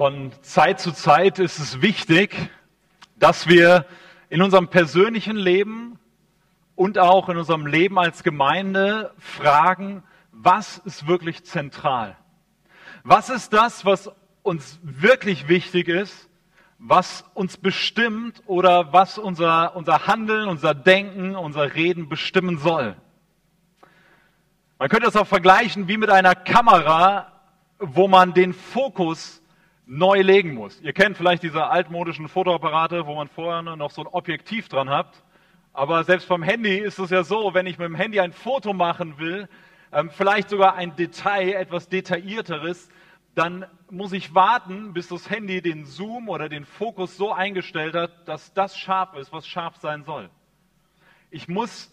Von Zeit zu Zeit ist es wichtig, dass wir in unserem persönlichen Leben und auch in unserem Leben als Gemeinde fragen, was ist wirklich zentral? Was ist das, was uns wirklich wichtig ist, was uns bestimmt oder was unser, unser Handeln, unser Denken, unser Reden bestimmen soll? Man könnte das auch vergleichen wie mit einer Kamera, wo man den Fokus neu legen muss. Ihr kennt vielleicht diese altmodischen Fotoapparate, wo man vorher noch so ein Objektiv dran hat. Aber selbst beim Handy ist es ja so, wenn ich mit dem Handy ein Foto machen will, ähm, vielleicht sogar ein Detail, etwas detaillierteres, dann muss ich warten, bis das Handy den Zoom oder den Fokus so eingestellt hat, dass das scharf ist, was scharf sein soll. Ich muss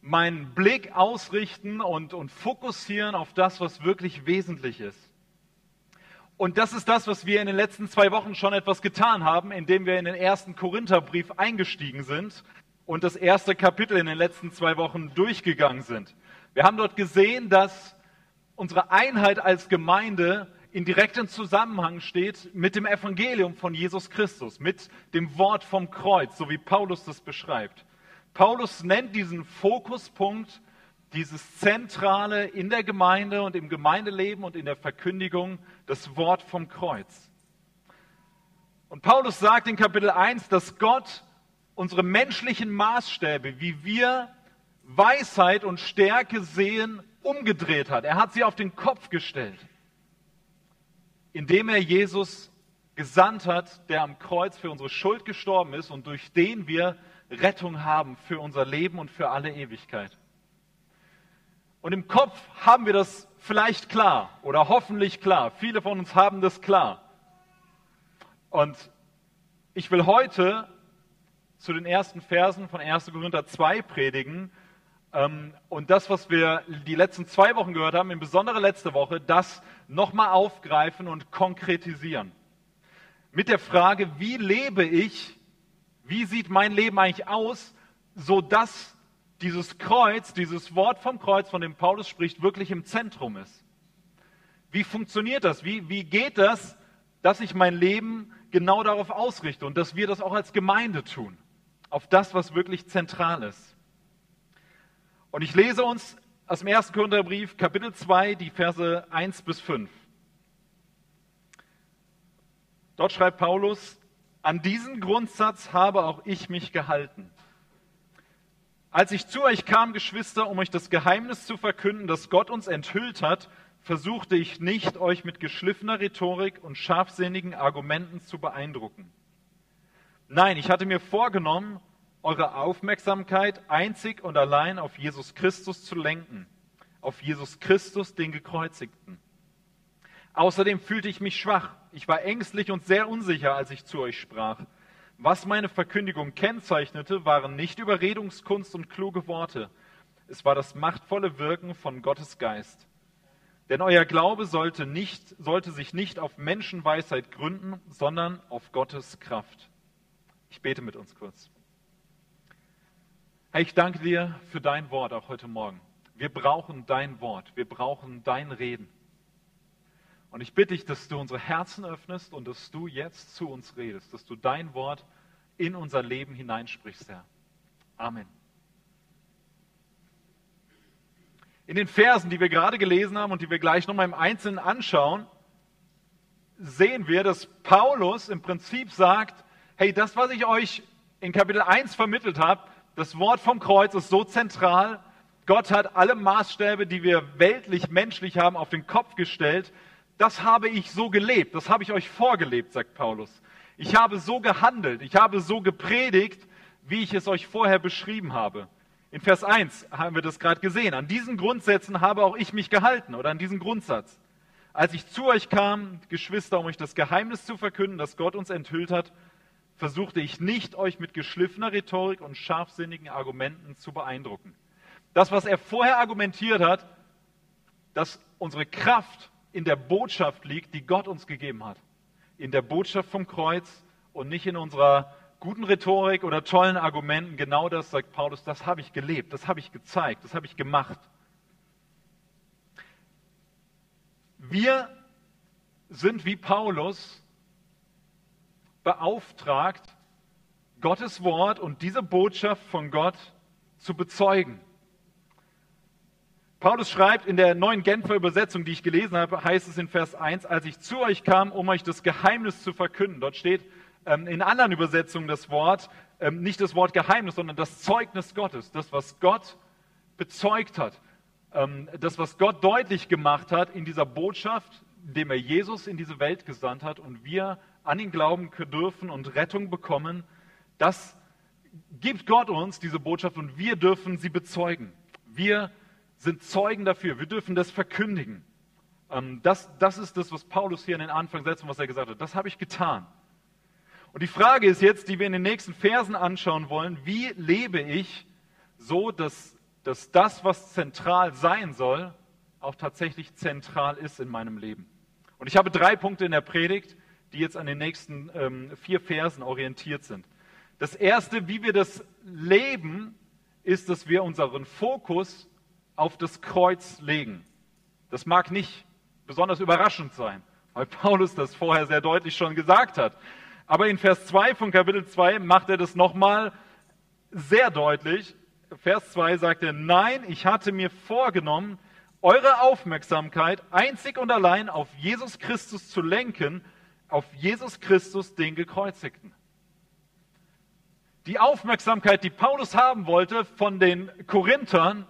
meinen Blick ausrichten und, und fokussieren auf das, was wirklich wesentlich ist. Und das ist das, was wir in den letzten zwei Wochen schon etwas getan haben, indem wir in den ersten Korintherbrief eingestiegen sind und das erste Kapitel in den letzten zwei Wochen durchgegangen sind. Wir haben dort gesehen, dass unsere Einheit als Gemeinde in direktem Zusammenhang steht mit dem Evangelium von Jesus Christus, mit dem Wort vom Kreuz, so wie Paulus das beschreibt. Paulus nennt diesen Fokuspunkt dieses Zentrale in der Gemeinde und im Gemeindeleben und in der Verkündigung, das Wort vom Kreuz. Und Paulus sagt in Kapitel 1, dass Gott unsere menschlichen Maßstäbe, wie wir Weisheit und Stärke sehen, umgedreht hat. Er hat sie auf den Kopf gestellt, indem er Jesus gesandt hat, der am Kreuz für unsere Schuld gestorben ist und durch den wir Rettung haben für unser Leben und für alle Ewigkeit. Und im Kopf haben wir das vielleicht klar oder hoffentlich klar. Viele von uns haben das klar. Und ich will heute zu den ersten Versen von 1. Korinther 2 predigen. Ähm, und das, was wir die letzten zwei Wochen gehört haben, insbesondere letzte Woche, das nochmal aufgreifen und konkretisieren. Mit der Frage, wie lebe ich, wie sieht mein Leben eigentlich aus, sodass dieses Kreuz, dieses Wort vom Kreuz, von dem Paulus spricht, wirklich im Zentrum ist. Wie funktioniert das? Wie, wie geht das, dass ich mein Leben genau darauf ausrichte und dass wir das auch als Gemeinde tun? Auf das, was wirklich zentral ist. Und ich lese uns aus dem 1. Korintherbrief, Kapitel 2, die Verse 1 bis 5. Dort schreibt Paulus, an diesen Grundsatz habe auch ich mich gehalten. Als ich zu euch kam, Geschwister, um euch das Geheimnis zu verkünden, das Gott uns enthüllt hat, versuchte ich nicht, euch mit geschliffener Rhetorik und scharfsinnigen Argumenten zu beeindrucken. Nein, ich hatte mir vorgenommen, eure Aufmerksamkeit einzig und allein auf Jesus Christus zu lenken, auf Jesus Christus, den Gekreuzigten. Außerdem fühlte ich mich schwach, ich war ängstlich und sehr unsicher, als ich zu euch sprach. Was meine Verkündigung kennzeichnete, waren nicht Überredungskunst und kluge Worte. Es war das machtvolle Wirken von Gottes Geist. Denn euer Glaube sollte, nicht, sollte sich nicht auf Menschenweisheit gründen, sondern auf Gottes Kraft. Ich bete mit uns kurz. Herr, ich danke dir für dein Wort auch heute Morgen. Wir brauchen dein Wort, wir brauchen dein Reden. Und ich bitte dich, dass du unsere Herzen öffnest und dass du jetzt zu uns redest, dass du dein Wort in unser Leben hineinsprichst, Herr. Amen. In den Versen, die wir gerade gelesen haben und die wir gleich nochmal im Einzelnen anschauen, sehen wir, dass Paulus im Prinzip sagt, hey, das, was ich euch in Kapitel 1 vermittelt habe, das Wort vom Kreuz ist so zentral. Gott hat alle Maßstäbe, die wir weltlich, menschlich haben, auf den Kopf gestellt das habe ich so gelebt, das habe ich euch vorgelebt, sagt Paulus. Ich habe so gehandelt, ich habe so gepredigt, wie ich es euch vorher beschrieben habe. In Vers 1 haben wir das gerade gesehen. An diesen Grundsätzen habe auch ich mich gehalten oder an diesen Grundsatz. Als ich zu euch kam, Geschwister, um euch das Geheimnis zu verkünden, das Gott uns enthüllt hat, versuchte ich nicht, euch mit geschliffener Rhetorik und scharfsinnigen Argumenten zu beeindrucken. Das, was er vorher argumentiert hat, dass unsere Kraft in der Botschaft liegt, die Gott uns gegeben hat. In der Botschaft vom Kreuz und nicht in unserer guten Rhetorik oder tollen Argumenten. Genau das sagt Paulus, das habe ich gelebt, das habe ich gezeigt, das habe ich gemacht. Wir sind wie Paulus beauftragt, Gottes Wort und diese Botschaft von Gott zu bezeugen. Paulus schreibt in der neuen Genfer Übersetzung, die ich gelesen habe, heißt es in Vers 1, als ich zu euch kam, um euch das Geheimnis zu verkünden. Dort steht ähm, in anderen Übersetzungen das Wort, ähm, nicht das Wort Geheimnis, sondern das Zeugnis Gottes, das, was Gott bezeugt hat, ähm, das, was Gott deutlich gemacht hat in dieser Botschaft, indem er Jesus in diese Welt gesandt hat und wir an ihn glauben dürfen und Rettung bekommen. Das gibt Gott uns, diese Botschaft, und wir dürfen sie bezeugen. Wir sind Zeugen dafür. Wir dürfen das verkündigen. Ähm, das, das ist das, was Paulus hier in den Anfang setzt und was er gesagt hat. Das habe ich getan. Und die Frage ist jetzt, die wir in den nächsten Versen anschauen wollen, wie lebe ich so, dass, dass das, was zentral sein soll, auch tatsächlich zentral ist in meinem Leben. Und ich habe drei Punkte in der Predigt, die jetzt an den nächsten ähm, vier Versen orientiert sind. Das erste, wie wir das leben, ist, dass wir unseren Fokus auf das Kreuz legen. Das mag nicht besonders überraschend sein, weil Paulus das vorher sehr deutlich schon gesagt hat. Aber in Vers 2 von Kapitel 2 macht er das nochmal sehr deutlich. Vers 2 sagt er, nein, ich hatte mir vorgenommen, eure Aufmerksamkeit einzig und allein auf Jesus Christus zu lenken, auf Jesus Christus, den Gekreuzigten. Die Aufmerksamkeit, die Paulus haben wollte von den Korinthern,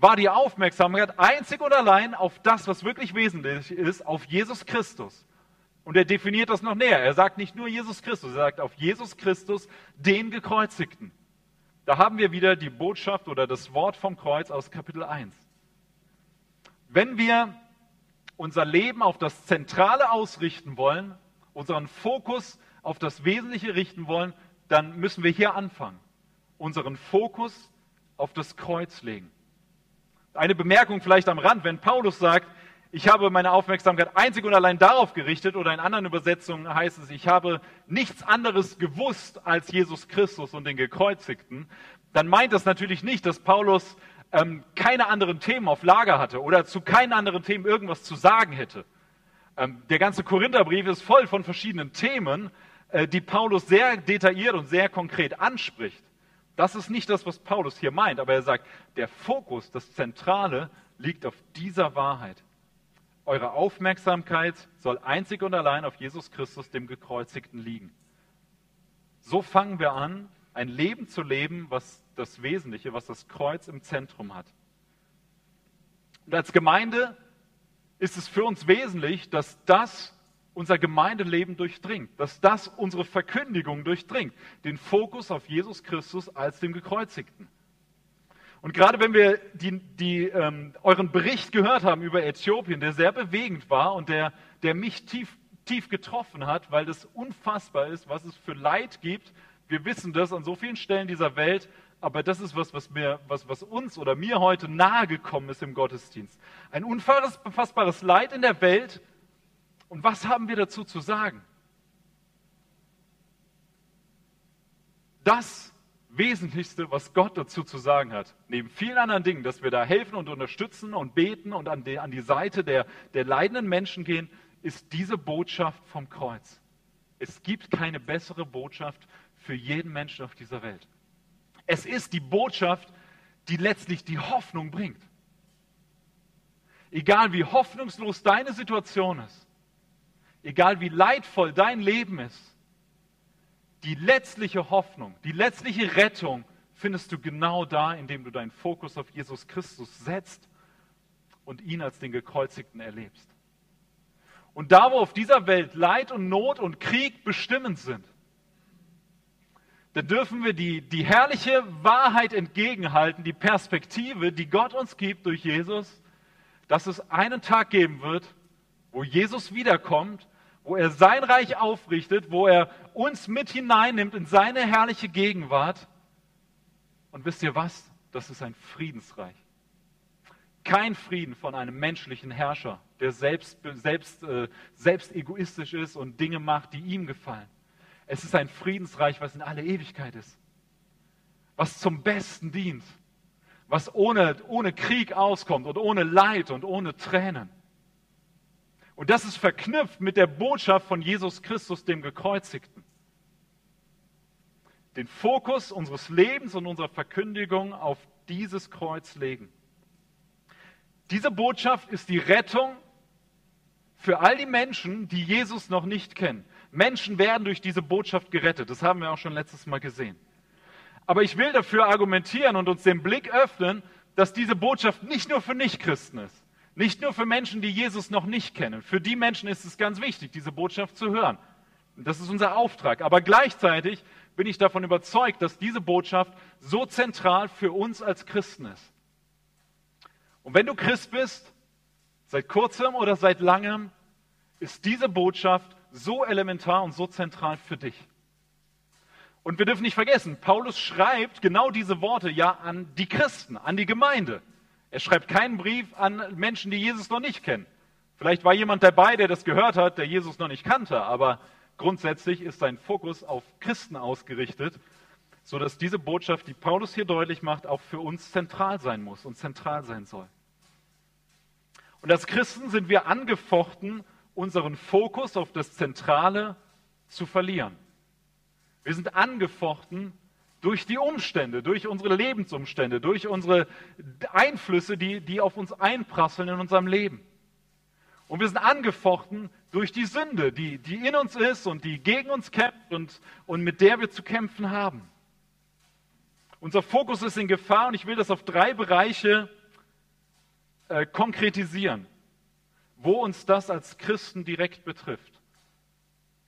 war die Aufmerksamkeit einzig und allein auf das, was wirklich wesentlich ist, auf Jesus Christus. Und er definiert das noch näher. Er sagt nicht nur Jesus Christus, er sagt auf Jesus Christus, den Gekreuzigten. Da haben wir wieder die Botschaft oder das Wort vom Kreuz aus Kapitel 1. Wenn wir unser Leben auf das Zentrale ausrichten wollen, unseren Fokus auf das Wesentliche richten wollen, dann müssen wir hier anfangen. Unseren Fokus auf das Kreuz legen. Eine Bemerkung vielleicht am Rand, wenn Paulus sagt, ich habe meine Aufmerksamkeit einzig und allein darauf gerichtet, oder in anderen Übersetzungen heißt es, ich habe nichts anderes gewusst als Jesus Christus und den Gekreuzigten, dann meint das natürlich nicht, dass Paulus ähm, keine anderen Themen auf Lager hatte oder zu keinen anderen Themen irgendwas zu sagen hätte. Ähm, der ganze Korintherbrief ist voll von verschiedenen Themen, äh, die Paulus sehr detailliert und sehr konkret anspricht. Das ist nicht das, was Paulus hier meint, aber er sagt, der Fokus, das Zentrale liegt auf dieser Wahrheit. Eure Aufmerksamkeit soll einzig und allein auf Jesus Christus, dem Gekreuzigten, liegen. So fangen wir an, ein Leben zu leben, was das Wesentliche, was das Kreuz im Zentrum hat. Und als Gemeinde ist es für uns wesentlich, dass das unser Gemeindeleben durchdringt, dass das unsere Verkündigung durchdringt, den Fokus auf Jesus Christus als dem Gekreuzigten. Und gerade wenn wir die, die, ähm, euren Bericht gehört haben über Äthiopien, der sehr bewegend war und der, der mich tief, tief getroffen hat, weil das unfassbar ist, was es für Leid gibt. Wir wissen das an so vielen Stellen dieser Welt, aber das ist was, was, mir, was, was uns oder mir heute nahegekommen ist im Gottesdienst. Ein unfassbares Leid in der Welt, und was haben wir dazu zu sagen? Das Wesentlichste, was Gott dazu zu sagen hat, neben vielen anderen Dingen, dass wir da helfen und unterstützen und beten und an die, an die Seite der, der leidenden Menschen gehen, ist diese Botschaft vom Kreuz. Es gibt keine bessere Botschaft für jeden Menschen auf dieser Welt. Es ist die Botschaft, die letztlich die Hoffnung bringt. Egal wie hoffnungslos deine Situation ist, egal wie leidvoll dein Leben ist, die letztliche Hoffnung, die letztliche Rettung findest du genau da, indem du deinen Fokus auf Jesus Christus setzt und ihn als den Gekreuzigten erlebst. Und da, wo auf dieser Welt Leid und Not und Krieg bestimmend sind, da dürfen wir die, die herrliche Wahrheit entgegenhalten, die Perspektive, die Gott uns gibt durch Jesus, dass es einen Tag geben wird, wo Jesus wiederkommt, wo er sein Reich aufrichtet, wo er uns mit hineinnimmt in seine herrliche Gegenwart. Und wisst ihr was? Das ist ein Friedensreich. Kein Frieden von einem menschlichen Herrscher, der selbst, selbst, äh, selbst egoistisch ist und Dinge macht, die ihm gefallen. Es ist ein Friedensreich, was in alle Ewigkeit ist, was zum Besten dient, was ohne, ohne Krieg auskommt und ohne Leid und ohne Tränen. Und das ist verknüpft mit der Botschaft von Jesus Christus, dem Gekreuzigten. Den Fokus unseres Lebens und unserer Verkündigung auf dieses Kreuz legen. Diese Botschaft ist die Rettung für all die Menschen, die Jesus noch nicht kennen. Menschen werden durch diese Botschaft gerettet. Das haben wir auch schon letztes Mal gesehen. Aber ich will dafür argumentieren und uns den Blick öffnen, dass diese Botschaft nicht nur für Nichtchristen ist. Nicht nur für Menschen, die Jesus noch nicht kennen. Für die Menschen ist es ganz wichtig, diese Botschaft zu hören. Das ist unser Auftrag. Aber gleichzeitig bin ich davon überzeugt, dass diese Botschaft so zentral für uns als Christen ist. Und wenn du Christ bist, seit kurzem oder seit langem, ist diese Botschaft so elementar und so zentral für dich. Und wir dürfen nicht vergessen, Paulus schreibt genau diese Worte ja an die Christen, an die Gemeinde. Er schreibt keinen Brief an Menschen, die Jesus noch nicht kennen. Vielleicht war jemand dabei, der das gehört hat, der Jesus noch nicht kannte, aber grundsätzlich ist sein Fokus auf Christen ausgerichtet, sodass diese Botschaft, die Paulus hier deutlich macht, auch für uns zentral sein muss und zentral sein soll. Und als Christen sind wir angefochten, unseren Fokus auf das Zentrale zu verlieren. Wir sind angefochten durch die Umstände, durch unsere Lebensumstände, durch unsere Einflüsse, die, die auf uns einprasseln in unserem Leben. Und wir sind angefochten durch die Sünde, die, die in uns ist und die gegen uns kämpft und, und mit der wir zu kämpfen haben. Unser Fokus ist in Gefahr und ich will das auf drei Bereiche äh, konkretisieren wo uns das als Christen direkt betrifft.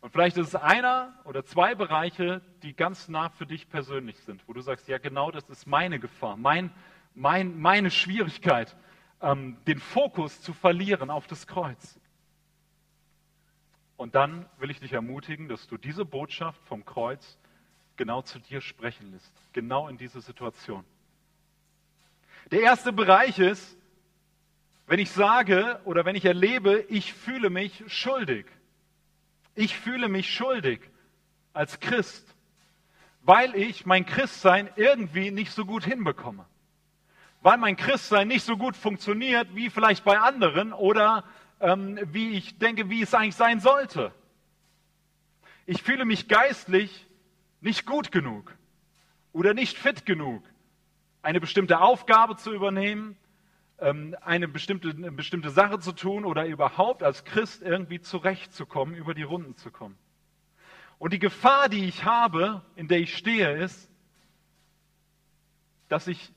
Und vielleicht ist es einer oder zwei Bereiche, die ganz nah für dich persönlich sind, wo du sagst, ja genau, das ist meine Gefahr, mein, mein, meine Schwierigkeit, ähm, den Fokus zu verlieren auf das Kreuz. Und dann will ich dich ermutigen, dass du diese Botschaft vom Kreuz genau zu dir sprechen lässt, genau in diese Situation. Der erste Bereich ist, wenn ich sage oder wenn ich erlebe, ich fühle mich schuldig. Ich fühle mich schuldig als Christ, weil ich mein Christsein irgendwie nicht so gut hinbekomme. Weil mein Christsein nicht so gut funktioniert wie vielleicht bei anderen oder ähm, wie ich denke, wie es eigentlich sein sollte. Ich fühle mich geistlich nicht gut genug oder nicht fit genug, eine bestimmte Aufgabe zu übernehmen, eine bestimmte, eine bestimmte Sache zu tun oder überhaupt als Christ irgendwie zurechtzukommen, über die Runden zu kommen. Und die Gefahr, die ich habe, in der ich stehe, ist, dass ich,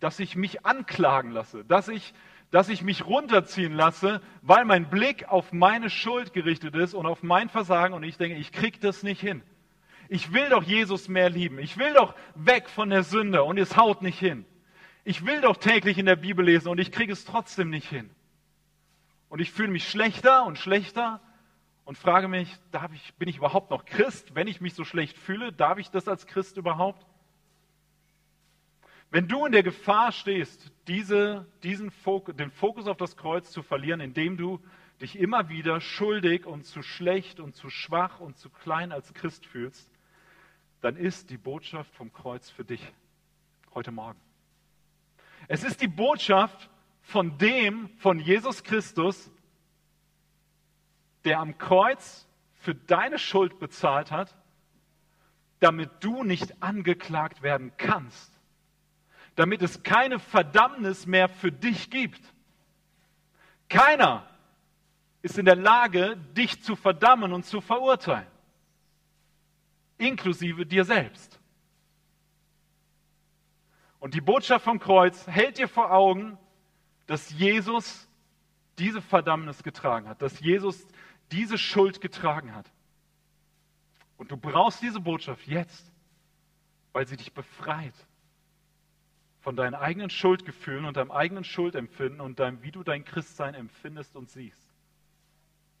dass ich mich anklagen lasse, dass ich, dass ich mich runterziehen lasse, weil mein Blick auf meine Schuld gerichtet ist und auf mein Versagen und ich denke, ich kriege das nicht hin. Ich will doch Jesus mehr lieben. Ich will doch weg von der Sünde und es haut nicht hin ich will doch täglich in der Bibel lesen und ich kriege es trotzdem nicht hin. Und ich fühle mich schlechter und schlechter und frage mich, darf ich, bin ich überhaupt noch Christ? Wenn ich mich so schlecht fühle, darf ich das als Christ überhaupt? Wenn du in der Gefahr stehst, diese, diesen Fokus, den Fokus auf das Kreuz zu verlieren, indem du dich immer wieder schuldig und zu schlecht und zu schwach und zu klein als Christ fühlst, dann ist die Botschaft vom Kreuz für dich heute Morgen. Es ist die Botschaft von dem, von Jesus Christus, der am Kreuz für deine Schuld bezahlt hat, damit du nicht angeklagt werden kannst, damit es keine Verdammnis mehr für dich gibt. Keiner ist in der Lage, dich zu verdammen und zu verurteilen, inklusive dir selbst. Und die Botschaft vom Kreuz hält dir vor Augen, dass Jesus diese Verdammnis getragen hat, dass Jesus diese Schuld getragen hat. Und du brauchst diese Botschaft jetzt, weil sie dich befreit von deinen eigenen Schuldgefühlen und deinem eigenen Schuldempfinden und deinem, wie du dein Christsein empfindest und siehst.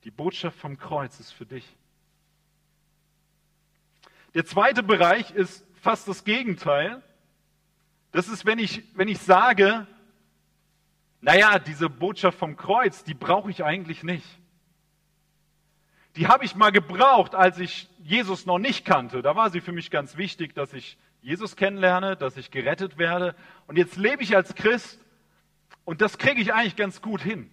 Die Botschaft vom Kreuz ist für dich. Der zweite Bereich ist fast das Gegenteil. Das ist, wenn ich, wenn ich sage, naja, diese Botschaft vom Kreuz, die brauche ich eigentlich nicht. Die habe ich mal gebraucht, als ich Jesus noch nicht kannte. Da war sie für mich ganz wichtig, dass ich Jesus kennenlerne, dass ich gerettet werde. Und jetzt lebe ich als Christ und das kriege ich eigentlich ganz gut hin.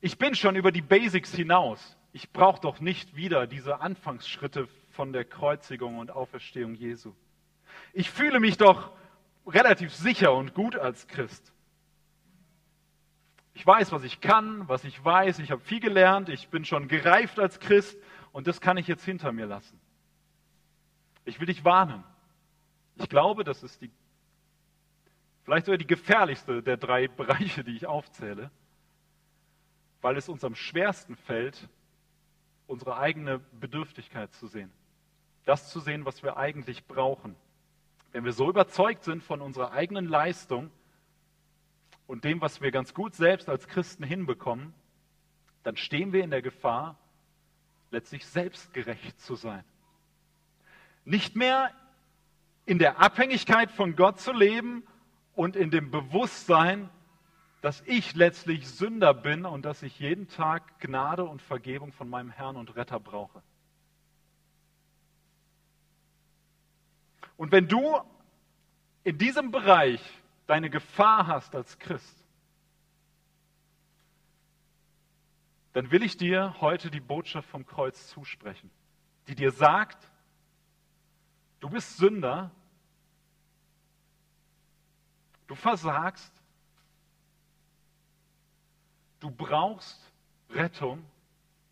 Ich bin schon über die Basics hinaus. Ich brauche doch nicht wieder diese Anfangsschritte von der Kreuzigung und Auferstehung Jesu. Ich fühle mich doch relativ sicher und gut als Christ. Ich weiß, was ich kann, was ich weiß. Ich habe viel gelernt. Ich bin schon gereift als Christ und das kann ich jetzt hinter mir lassen. Ich will dich warnen. Ich glaube, das ist die, vielleicht sogar die gefährlichste der drei Bereiche, die ich aufzähle, weil es uns am schwersten fällt, unsere eigene Bedürftigkeit zu sehen. Das zu sehen, was wir eigentlich brauchen. Wenn wir so überzeugt sind von unserer eigenen Leistung und dem, was wir ganz gut selbst als Christen hinbekommen, dann stehen wir in der Gefahr, letztlich selbstgerecht zu sein. Nicht mehr in der Abhängigkeit von Gott zu leben und in dem Bewusstsein, dass ich letztlich Sünder bin und dass ich jeden Tag Gnade und Vergebung von meinem Herrn und Retter brauche. Und wenn du in diesem Bereich deine Gefahr hast als Christ, dann will ich dir heute die Botschaft vom Kreuz zusprechen, die dir sagt, du bist Sünder, du versagst, du brauchst Rettung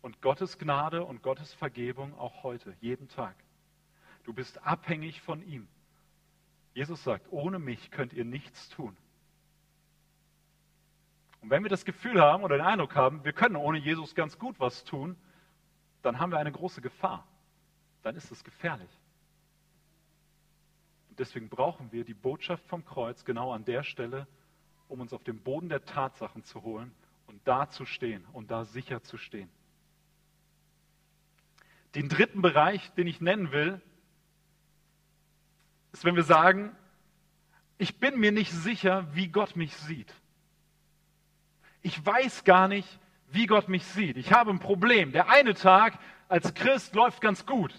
und Gottes Gnade und Gottes Vergebung auch heute, jeden Tag. Du bist abhängig von ihm. Jesus sagt, ohne mich könnt ihr nichts tun. Und wenn wir das Gefühl haben oder den Eindruck haben, wir können ohne Jesus ganz gut was tun, dann haben wir eine große Gefahr. Dann ist es gefährlich. Und deswegen brauchen wir die Botschaft vom Kreuz genau an der Stelle, um uns auf den Boden der Tatsachen zu holen und da zu stehen und da sicher zu stehen. Den dritten Bereich, den ich nennen will, ist, wenn wir sagen, ich bin mir nicht sicher, wie Gott mich sieht. Ich weiß gar nicht, wie Gott mich sieht. Ich habe ein Problem. Der eine Tag als Christ läuft ganz gut.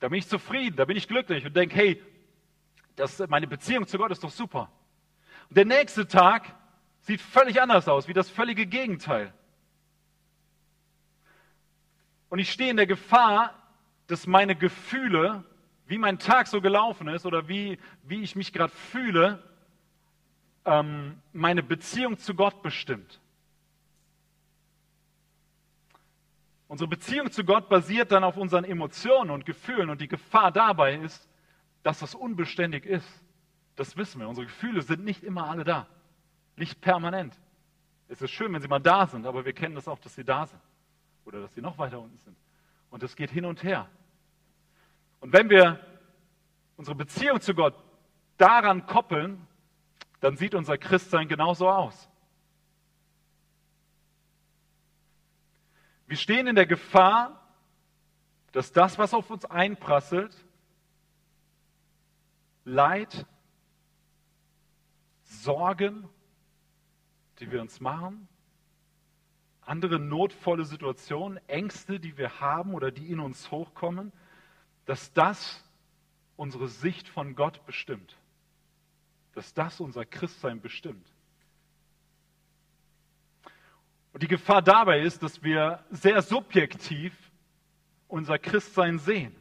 Da bin ich zufrieden, da bin ich glücklich und denke, hey, das, meine Beziehung zu Gott ist doch super. Und der nächste Tag sieht völlig anders aus, wie das völlige Gegenteil. Und ich stehe in der Gefahr, dass meine Gefühle wie mein Tag so gelaufen ist oder wie, wie ich mich gerade fühle, ähm, meine Beziehung zu Gott bestimmt. Unsere Beziehung zu Gott basiert dann auf unseren Emotionen und Gefühlen und die Gefahr dabei ist, dass das unbeständig ist. Das wissen wir. Unsere Gefühle sind nicht immer alle da. Nicht permanent. Es ist schön, wenn sie mal da sind, aber wir kennen das auch, dass sie da sind. Oder dass sie noch weiter unten sind. Und es geht hin und her. Und wenn wir unsere Beziehung zu Gott daran koppeln, dann sieht unser Christsein genauso aus. Wir stehen in der Gefahr, dass das, was auf uns einprasselt, Leid, Sorgen, die wir uns machen, andere notvolle Situationen, Ängste, die wir haben oder die in uns hochkommen, dass das unsere Sicht von Gott bestimmt. Dass das unser Christsein bestimmt. Und die Gefahr dabei ist, dass wir sehr subjektiv unser Christsein sehen.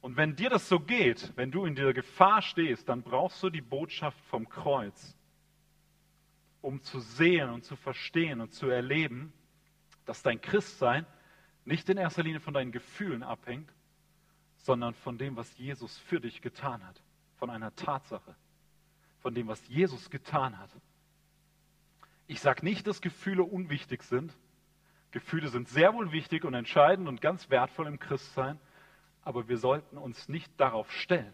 Und wenn dir das so geht, wenn du in dieser Gefahr stehst, dann brauchst du die Botschaft vom Kreuz, um zu sehen und zu verstehen und zu erleben, dass dein Christsein nicht in erster Linie von deinen Gefühlen abhängt, sondern von dem, was Jesus für dich getan hat, von einer Tatsache, von dem, was Jesus getan hat. Ich sage nicht, dass Gefühle unwichtig sind. Gefühle sind sehr wohl wichtig und entscheidend und ganz wertvoll im Christsein, aber wir sollten uns nicht darauf stellen.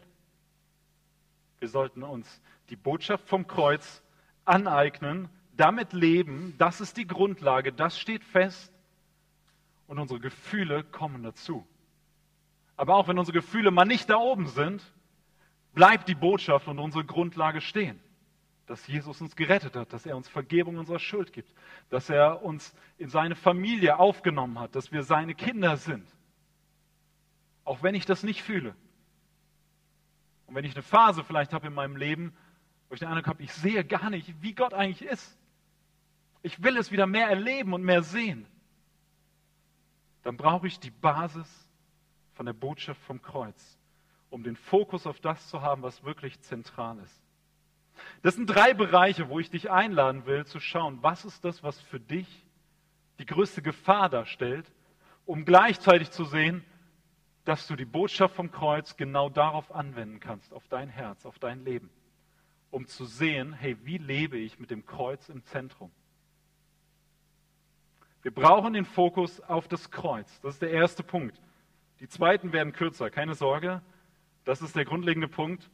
Wir sollten uns die Botschaft vom Kreuz aneignen, damit leben, das ist die Grundlage, das steht fest und unsere Gefühle kommen dazu. Aber auch wenn unsere Gefühle mal nicht da oben sind, bleibt die Botschaft und unsere Grundlage stehen. Dass Jesus uns gerettet hat, dass er uns Vergebung unserer Schuld gibt, dass er uns in seine Familie aufgenommen hat, dass wir seine Kinder sind. Auch wenn ich das nicht fühle. Und wenn ich eine Phase vielleicht habe in meinem Leben, wo ich den Eindruck habe, ich sehe gar nicht, wie Gott eigentlich ist. Ich will es wieder mehr erleben und mehr sehen. Dann brauche ich die Basis von der Botschaft vom Kreuz, um den Fokus auf das zu haben, was wirklich zentral ist. Das sind drei Bereiche, wo ich dich einladen will, zu schauen, was ist das, was für dich die größte Gefahr darstellt, um gleichzeitig zu sehen, dass du die Botschaft vom Kreuz genau darauf anwenden kannst, auf dein Herz, auf dein Leben, um zu sehen, hey, wie lebe ich mit dem Kreuz im Zentrum? Wir brauchen den Fokus auf das Kreuz. Das ist der erste Punkt. Die zweiten werden kürzer, keine Sorge. Das ist der grundlegende Punkt.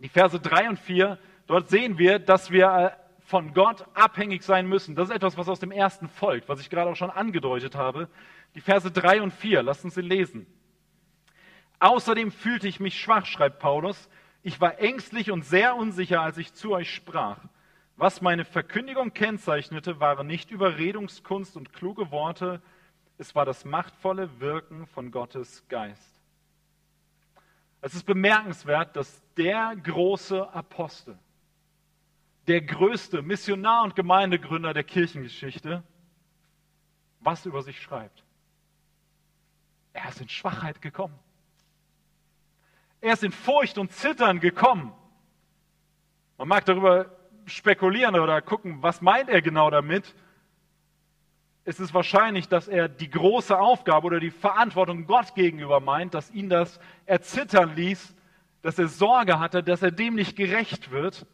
Die Verse 3 und 4, dort sehen wir, dass wir äh, von Gott abhängig sein müssen. Das ist etwas, was aus dem ersten folgt, was ich gerade auch schon angedeutet habe. Die Verse 3 und 4, lasst uns sie lesen. Außerdem fühlte ich mich schwach, schreibt Paulus. Ich war ängstlich und sehr unsicher, als ich zu euch sprach. Was meine Verkündigung kennzeichnete, waren nicht Überredungskunst und kluge Worte, es war das machtvolle Wirken von Gottes Geist. Es ist bemerkenswert, dass der große Apostel, der größte Missionar und Gemeindegründer der Kirchengeschichte, was über sich schreibt. Er ist in Schwachheit gekommen. Er ist in Furcht und Zittern gekommen. Man mag darüber spekulieren oder gucken, was meint er genau damit. Es ist wahrscheinlich, dass er die große Aufgabe oder die Verantwortung Gott gegenüber meint, dass ihn das erzittern ließ, dass er Sorge hatte, dass er dem nicht gerecht wird.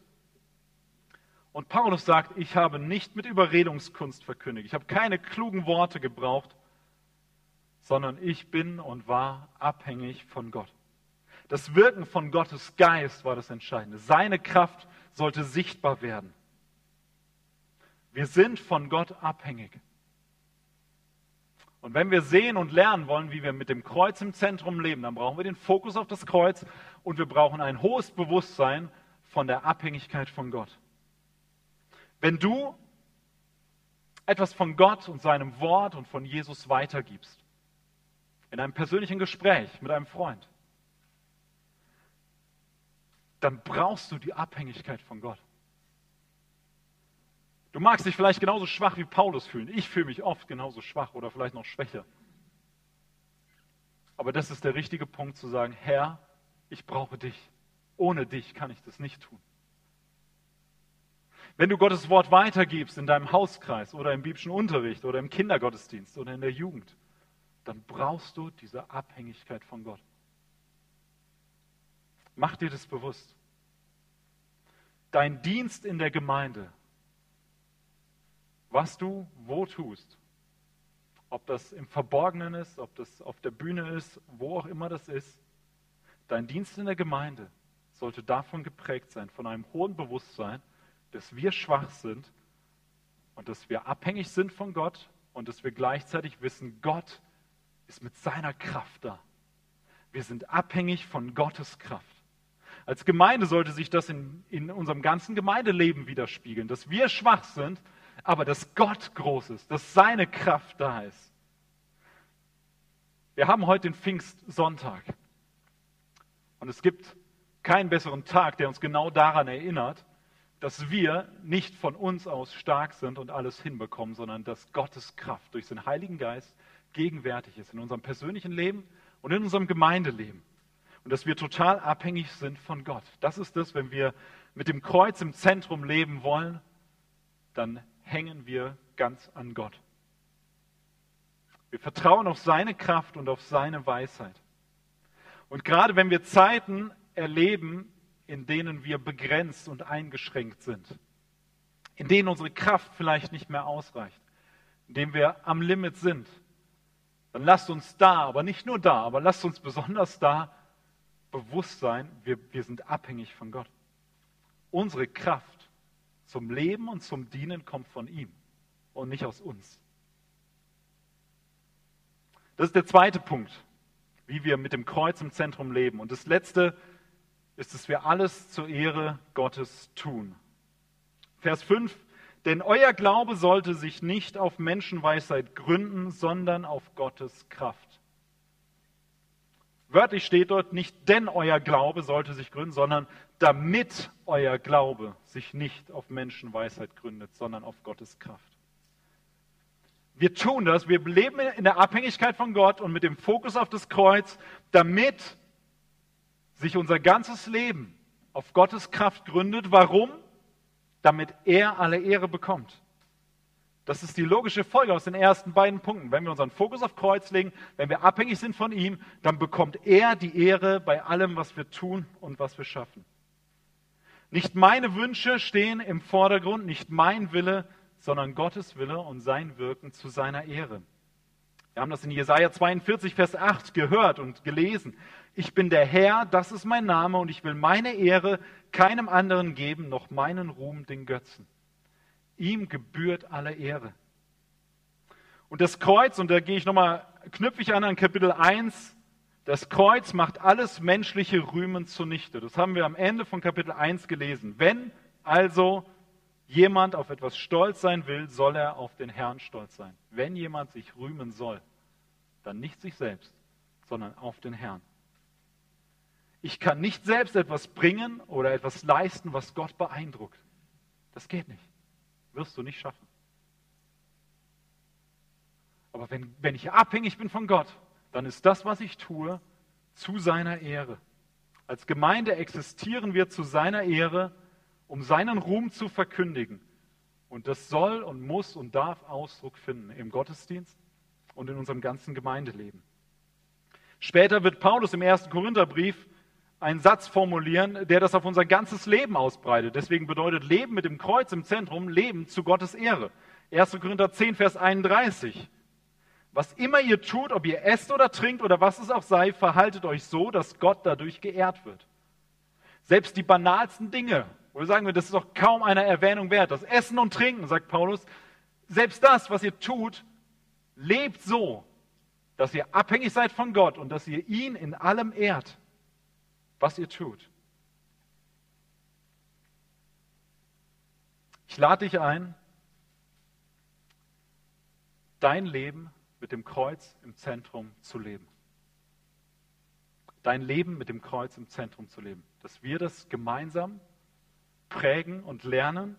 Und Paulus sagt, ich habe nicht mit Überredungskunst verkündigt, ich habe keine klugen Worte gebraucht, sondern ich bin und war abhängig von Gott. Das Wirken von Gottes Geist war das Entscheidende. Seine Kraft sollte sichtbar werden. Wir sind von Gott abhängig. Und wenn wir sehen und lernen wollen, wie wir mit dem Kreuz im Zentrum leben, dann brauchen wir den Fokus auf das Kreuz und wir brauchen ein hohes Bewusstsein von der Abhängigkeit von Gott. Wenn du etwas von Gott und seinem Wort und von Jesus weitergibst, in einem persönlichen Gespräch mit einem Freund, dann brauchst du die Abhängigkeit von Gott. Du magst dich vielleicht genauso schwach wie Paulus fühlen. Ich fühle mich oft genauso schwach oder vielleicht noch schwächer. Aber das ist der richtige Punkt zu sagen, Herr, ich brauche dich. Ohne dich kann ich das nicht tun. Wenn du Gottes Wort weitergibst in deinem Hauskreis oder im biblischen Unterricht oder im Kindergottesdienst oder in der Jugend, dann brauchst du diese Abhängigkeit von Gott. Mach dir das bewusst. Dein Dienst in der Gemeinde, was du wo tust, ob das im Verborgenen ist, ob das auf der Bühne ist, wo auch immer das ist, dein Dienst in der Gemeinde sollte davon geprägt sein, von einem hohen Bewusstsein, dass wir schwach sind und dass wir abhängig sind von Gott und dass wir gleichzeitig wissen, Gott ist mit seiner Kraft da. Wir sind abhängig von Gottes Kraft. Als Gemeinde sollte sich das in, in unserem ganzen Gemeindeleben widerspiegeln, dass wir schwach sind, aber dass Gott groß ist, dass seine Kraft da ist. Wir haben heute den Pfingstsonntag. Und es gibt keinen besseren Tag, der uns genau daran erinnert, dass wir nicht von uns aus stark sind und alles hinbekommen, sondern dass Gottes Kraft durch den Heiligen Geist gegenwärtig ist in unserem persönlichen Leben und in unserem Gemeindeleben und dass wir total abhängig sind von Gott. Das ist das, wenn wir mit dem Kreuz im Zentrum leben wollen, dann hängen wir ganz an Gott. Wir vertrauen auf seine Kraft und auf seine Weisheit. Und gerade wenn wir Zeiten erleben, in denen wir begrenzt und eingeschränkt sind, in denen unsere Kraft vielleicht nicht mehr ausreicht, in denen wir am Limit sind, dann lasst uns da, aber nicht nur da, aber lasst uns besonders da bewusst sein, wir, wir sind abhängig von Gott. Unsere Kraft zum Leben und zum Dienen kommt von ihm und nicht aus uns. Das ist der zweite Punkt, wie wir mit dem Kreuz im Zentrum leben. Und das letzte ist, dass wir alles zur Ehre Gottes tun. Vers 5, denn euer Glaube sollte sich nicht auf Menschenweisheit gründen, sondern auf Gottes Kraft. Wörtlich steht dort nicht, denn euer Glaube sollte sich gründen, sondern damit euer Glaube sich nicht auf Menschenweisheit gründet, sondern auf Gottes Kraft. Wir tun das, wir leben in der Abhängigkeit von Gott und mit dem Fokus auf das Kreuz, damit sich unser ganzes Leben auf Gottes Kraft gründet. Warum? Damit er alle Ehre bekommt. Das ist die logische Folge aus den ersten beiden Punkten. Wenn wir unseren Fokus auf Kreuz legen, wenn wir abhängig sind von ihm, dann bekommt er die Ehre bei allem, was wir tun und was wir schaffen. Nicht meine Wünsche stehen im Vordergrund, nicht mein Wille, sondern Gottes Wille und sein Wirken zu seiner Ehre. Wir haben das in Jesaja 42, Vers 8 gehört und gelesen. Ich bin der Herr, das ist mein Name und ich will meine Ehre keinem anderen geben, noch meinen Ruhm den Götzen. Ihm gebührt alle Ehre. Und das Kreuz, und da gehe ich nochmal, knüpfe ich an an Kapitel 1, das Kreuz macht alles menschliche Rühmen zunichte. Das haben wir am Ende von Kapitel 1 gelesen. Wenn also jemand auf etwas stolz sein will, soll er auf den Herrn stolz sein. Wenn jemand sich rühmen soll, dann nicht sich selbst, sondern auf den Herrn. Ich kann nicht selbst etwas bringen oder etwas leisten, was Gott beeindruckt. Das geht nicht. Wirst du nicht schaffen. Aber wenn, wenn ich abhängig bin von Gott, dann ist das, was ich tue, zu seiner Ehre. Als Gemeinde existieren wir zu seiner Ehre, um seinen Ruhm zu verkündigen. Und das soll und muss und darf Ausdruck finden im Gottesdienst und in unserem ganzen Gemeindeleben. Später wird Paulus im ersten Korintherbrief einen Satz formulieren, der das auf unser ganzes Leben ausbreitet. Deswegen bedeutet Leben mit dem Kreuz im Zentrum Leben zu Gottes Ehre. 1. Korinther 10, Vers 31. Was immer ihr tut, ob ihr esst oder trinkt oder was es auch sei, verhaltet euch so, dass Gott dadurch geehrt wird. Selbst die banalsten Dinge, wo wir sagen wir, das ist doch kaum einer Erwähnung wert, das Essen und Trinken, sagt Paulus, selbst das, was ihr tut, lebt so, dass ihr abhängig seid von Gott und dass ihr ihn in allem ehrt was ihr tut. Ich lade dich ein, dein Leben mit dem Kreuz im Zentrum zu leben. Dein Leben mit dem Kreuz im Zentrum zu leben. Dass wir das gemeinsam prägen und lernen,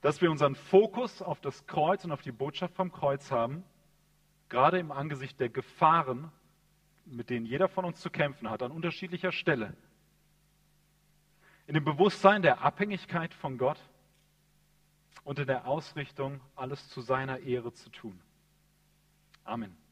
dass wir unseren Fokus auf das Kreuz und auf die Botschaft vom Kreuz haben, gerade im Angesicht der Gefahren, mit denen jeder von uns zu kämpfen hat, an unterschiedlicher Stelle. In dem Bewusstsein der Abhängigkeit von Gott und in der Ausrichtung, alles zu seiner Ehre zu tun. Amen.